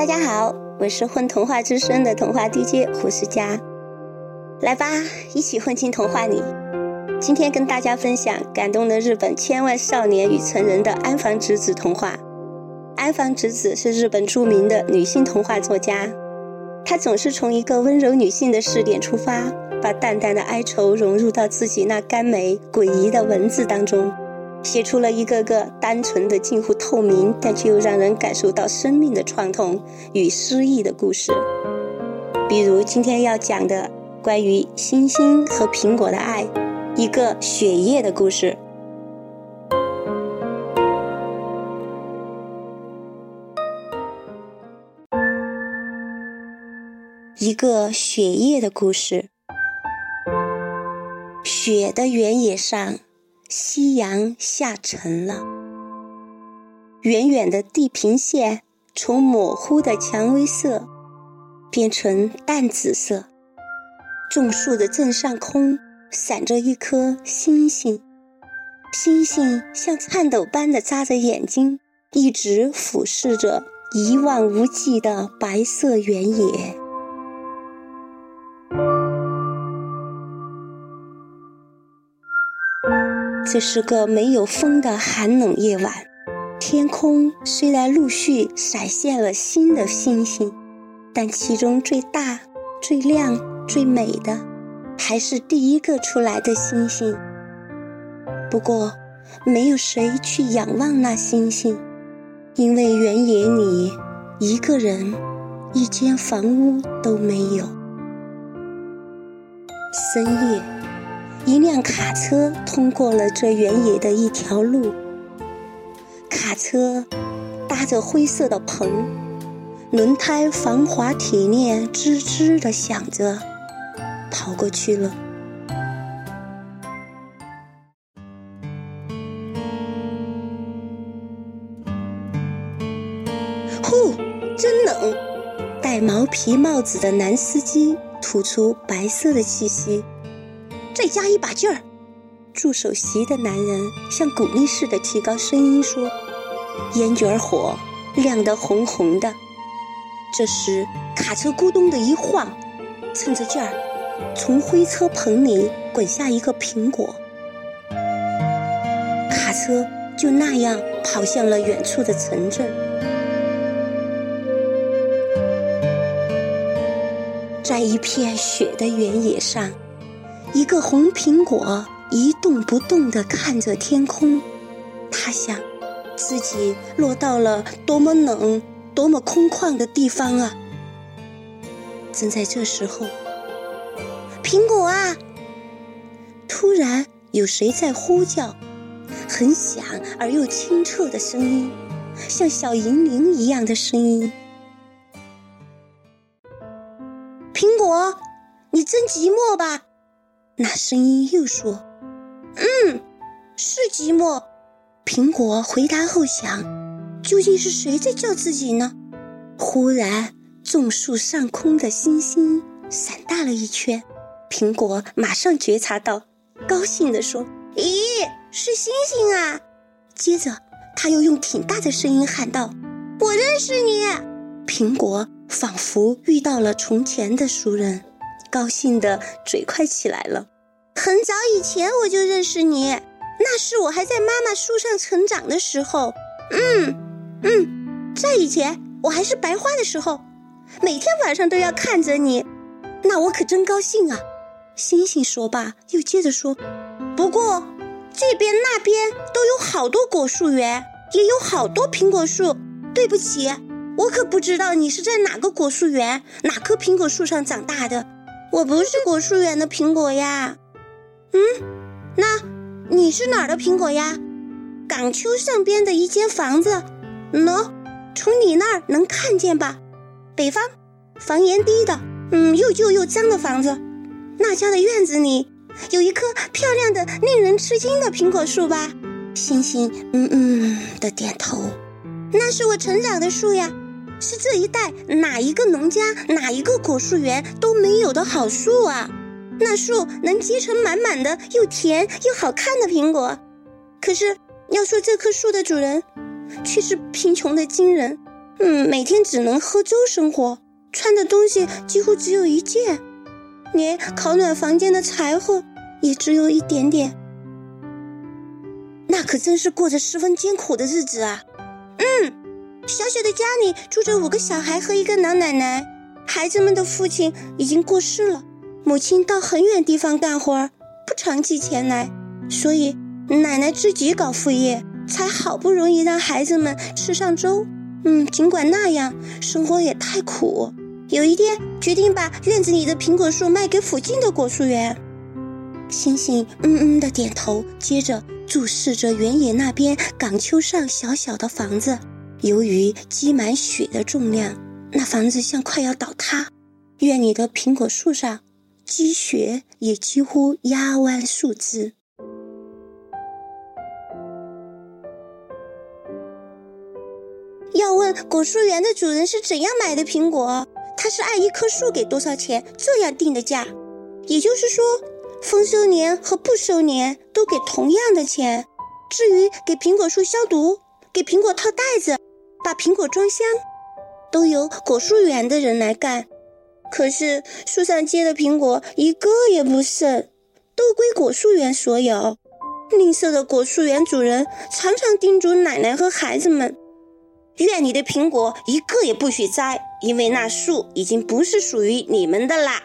大家好，我是混童话之声的童话 DJ 胡思佳，来吧，一起混进童话里。今天跟大家分享感动了日本千万少年与成人的安房直子童话。安房直子是日本著名的女性童话作家，她总是从一个温柔女性的视点出发，把淡淡的哀愁融入到自己那甘美诡异的文字当中。写出了一个个单纯的、近乎透明，但却又让人感受到生命的创痛与诗意的故事。比如今天要讲的关于星星和苹果的爱，一个雪夜的故事。一个雪夜的故事，雪的原野上。夕阳下沉了，远远的地平线从模糊的蔷薇色变成淡紫色。种树的正上空闪着一颗星星，星星像颤抖般的眨着眼睛，一直俯视着一望无际的白色原野。这是个没有风的寒冷夜晚，天空虽然陆续闪现了新的星星，但其中最大、最亮、最美的，还是第一个出来的星星。不过，没有谁去仰望那星星，因为原野里一个人、一间房屋都没有。深夜。一辆卡车通过了这原野的一条路。卡车搭着灰色的棚，轮胎防滑铁链吱吱地响着，跑过去了。呼，真冷！戴毛皮帽子的男司机吐出白色的气息。再加一把劲儿！助手席的男人像鼓励似的提高声音说：“烟卷火亮得红红的。”这时，卡车咕咚的一晃，趁着劲儿，从灰车棚里滚下一个苹果。卡车就那样跑向了远处的城镇，在一片雪的原野上。一个红苹果一动不动地看着天空，他想，自己落到了多么冷、多么空旷的地方啊！正在这时候，苹果啊！突然有谁在呼叫，很响而又清澈的声音，像小银铃一样的声音。苹果，你真寂寞吧？那声音又说：“嗯，是寂寞。”苹果回答后想：“究竟是谁在叫自己呢？”忽然，种树上空的星星闪大了一圈，苹果马上觉察到，高兴地说：“咦，是星星啊！”接着，他又用挺大的声音喊道：“我认识你！”苹果仿佛遇到了从前的熟人。高兴的嘴快起来了。很早以前我就认识你，那是我还在妈妈树上成长的时候。嗯嗯，在以前我还是白花的时候，每天晚上都要看着你，那我可真高兴啊！星星说罢，又接着说：“不过这边那边都有好多果树园，也有好多苹果树。对不起，我可不知道你是在哪个果树园、哪棵苹果树上长大的。”我不是果树园的苹果呀，嗯，那你是哪儿的苹果呀？港丘上边的一间房子，喏，从你那儿能看见吧？北方，房檐低的，嗯，又旧又脏的房子。那家的院子里有一棵漂亮的、令人吃惊的苹果树吧？星星嗯嗯的点头。那是我成长的树呀。是这一带哪一个农家、哪一个果树园都没有的好树啊！那树能结成满满的又甜又好看的苹果。可是要说这棵树的主人，却是贫穷的惊人。嗯，每天只能喝粥生活，穿的东西几乎只有一件，连烤暖房间的柴火也只有一点点。那可真是过着十分艰苦的日子啊！嗯，小小的家里住着五个小孩和一个老奶奶，孩子们的父亲已经过世了，母亲到很远地方干活，不常寄钱来，所以奶奶自己搞副业，才好不容易让孩子们吃上粥。嗯，尽管那样，生活也太苦。有一天，决定把院子里的苹果树卖给附近的果树园。星星嗯嗯的点头，接着注视着原野那边岗丘上小小的房子。由于积满雪的重量，那房子像快要倒塌。院里的苹果树上，积雪也几乎压弯树枝。要问果树园的主人是怎样买的苹果？他是按一棵树给多少钱这样定的价。也就是说，丰收年和不收年都给同样的钱。至于给苹果树消毒、给苹果套袋子、把苹果装箱，都由果树园的人来干。可是树上结的苹果一个也不剩，都归果树园所有。吝啬的果树园主人常常叮嘱奶奶和孩子们。院里的苹果一个也不许摘，因为那树已经不是属于你们的啦。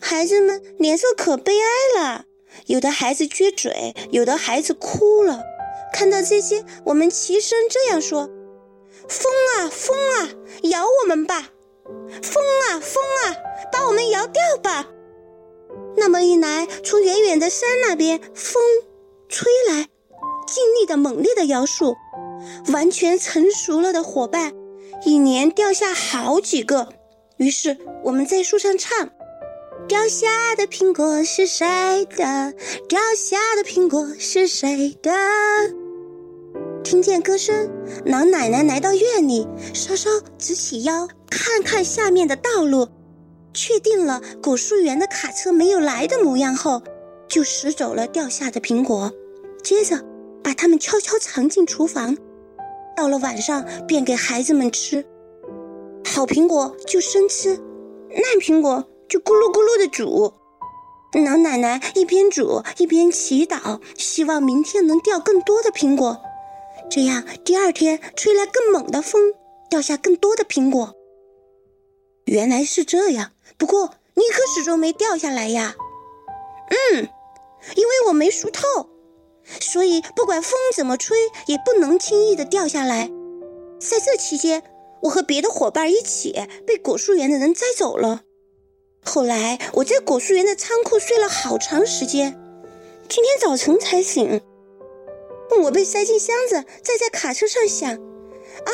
孩子们脸色可悲哀了，有的孩子撅嘴，有的孩子哭了。看到这些，我们齐声这样说：“风啊，风啊，摇我们吧！风啊，风啊，把我们摇掉吧！”那么一来，从远远的山那边，风吹来，尽力的、猛烈的摇树。完全成熟了的伙伴，一年掉下好几个。于是我们在树上唱：“掉下的苹果是谁的？掉下的苹果是谁的？”听见歌声，老奶奶来到院里，稍稍直起腰，看看下面的道路，确定了果树园的卡车没有来的模样后，就拾走了掉下的苹果，接着把它们悄悄藏进厨房。到了晚上，便给孩子们吃。好苹果就生吃，烂苹果就咕噜咕噜的煮。老奶奶一边煮一边祈祷，希望明天能掉更多的苹果，这样第二天吹来更猛的风，掉下更多的苹果。原来是这样，不过你可始终没掉下来呀。嗯，因为我没熟透。所以，不管风怎么吹，也不能轻易的掉下来。在这期间，我和别的伙伴一起被果树园的人摘走了。后来，我在果树园的仓库睡了好长时间，今天早晨才醒。我被塞进箱子，再在卡车上想：啊，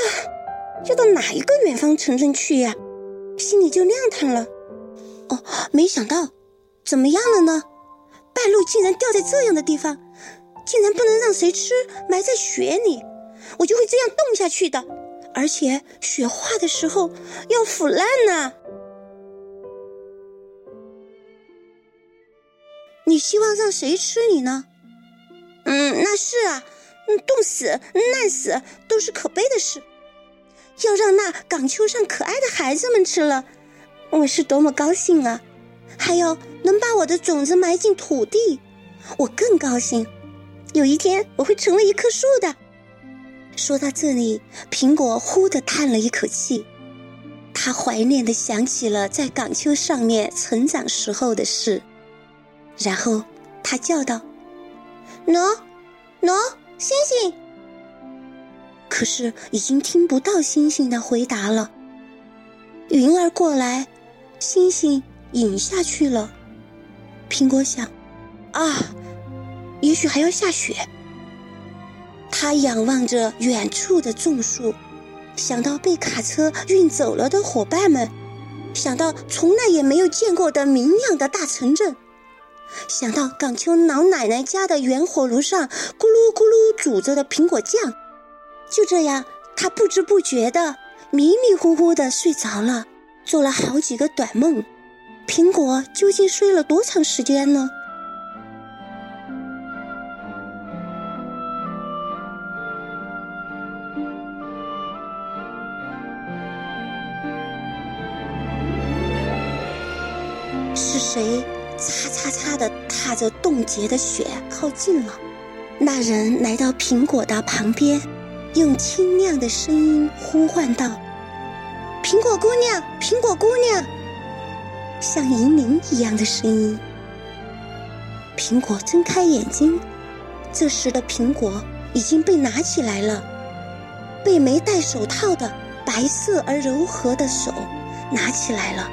要到哪一个远方城镇去呀？心里就亮堂了。哦，没想到，怎么样了呢？半路竟然掉在这样的地方。竟然不能让谁吃，埋在雪里，我就会这样冻下去的。而且雪化的时候要腐烂呢。你希望让谁吃你呢？嗯，那是啊，冻死、烂死都是可悲的事。要让那港丘上可爱的孩子们吃了，我是多么高兴啊！还有能把我的种子埋进土地，我更高兴。有一天我会成为一棵树的。说到这里，苹果呼的叹了一口气，他怀念的想起了在港丘上面成长时候的事，然后他叫道：“喏，喏，星星。”可是已经听不到星星的回答了。云儿过来，星星隐下去了。苹果想：“啊。”也许还要下雪。他仰望着远处的种树，想到被卡车运走了的伙伴们，想到从来也没有见过的明亮的大城镇，想到港丘老奶奶家的圆火炉上咕噜咕噜煮着的苹果酱，就这样，他不知不觉的迷迷糊糊的睡着了，做了好几个短梦。苹果究竟睡了多长时间呢？是谁？擦擦擦的踏着冻结的雪靠近了？那人来到苹果的旁边，用清亮的声音呼唤道：“苹果姑娘，苹果姑娘！”像银铃一样的声音。苹果睁开眼睛，这时的苹果已经被拿起来了，被没戴手套的白色而柔和的手拿起来了。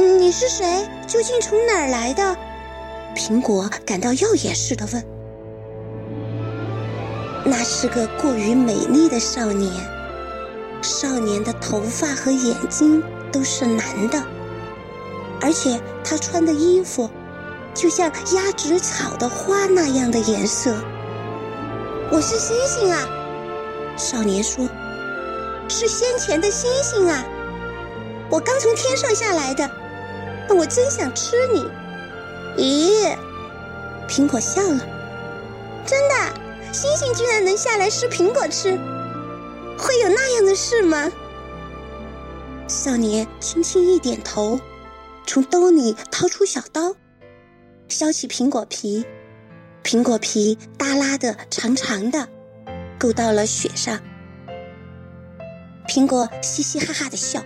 你是谁？究竟从哪儿来的？苹果感到耀眼似的问。那是个过于美丽的少年，少年的头发和眼睛都是蓝的，而且他穿的衣服。就像鸭子草的花那样的颜色。我是星星啊，少年说：“是先前的星星啊，我刚从天上下来的，我真想吃你。”咦，苹果笑了：“真的，星星居然能下来吃苹果吃，会有那样的事吗？”少年轻轻一点头，从兜里掏出小刀。削起苹果皮，苹果皮耷拉的长长的，勾到了雪上。苹果嘻嘻哈哈的笑，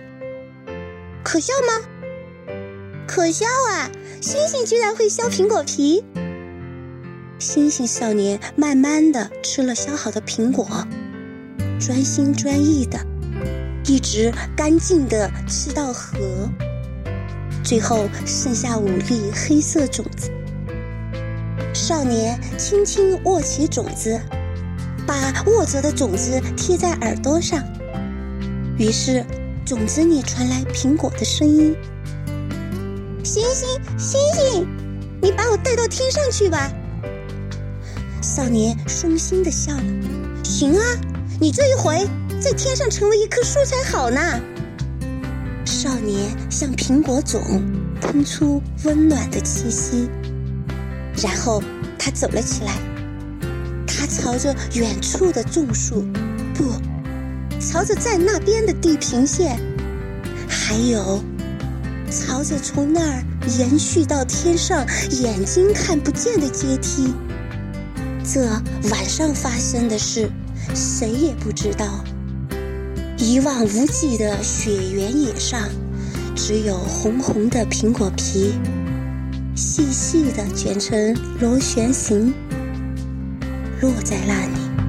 可笑吗？可笑啊！星星居然会削苹果皮。星星少年慢慢的吃了削好的苹果，专心专意的，一直干净的吃到核。最后剩下五粒黑色种子。少年轻轻握起种子，把握着的种子贴在耳朵上。于是，种子里传来苹果的声音：“星星，星星，你把我带到天上去吧。”少年伤心的笑了：“行啊，你这一回在天上成为一棵树才好呢。”少年向苹果种喷出温暖的气息，然后他走了起来。他朝着远处的种树，不，朝着在那边的地平线，还有朝着从那儿延续到天上眼睛看不见的阶梯。这晚上发生的事，谁也不知道。一望无际的雪原野上，只有红红的苹果皮，细细的卷成螺旋形，落在那里。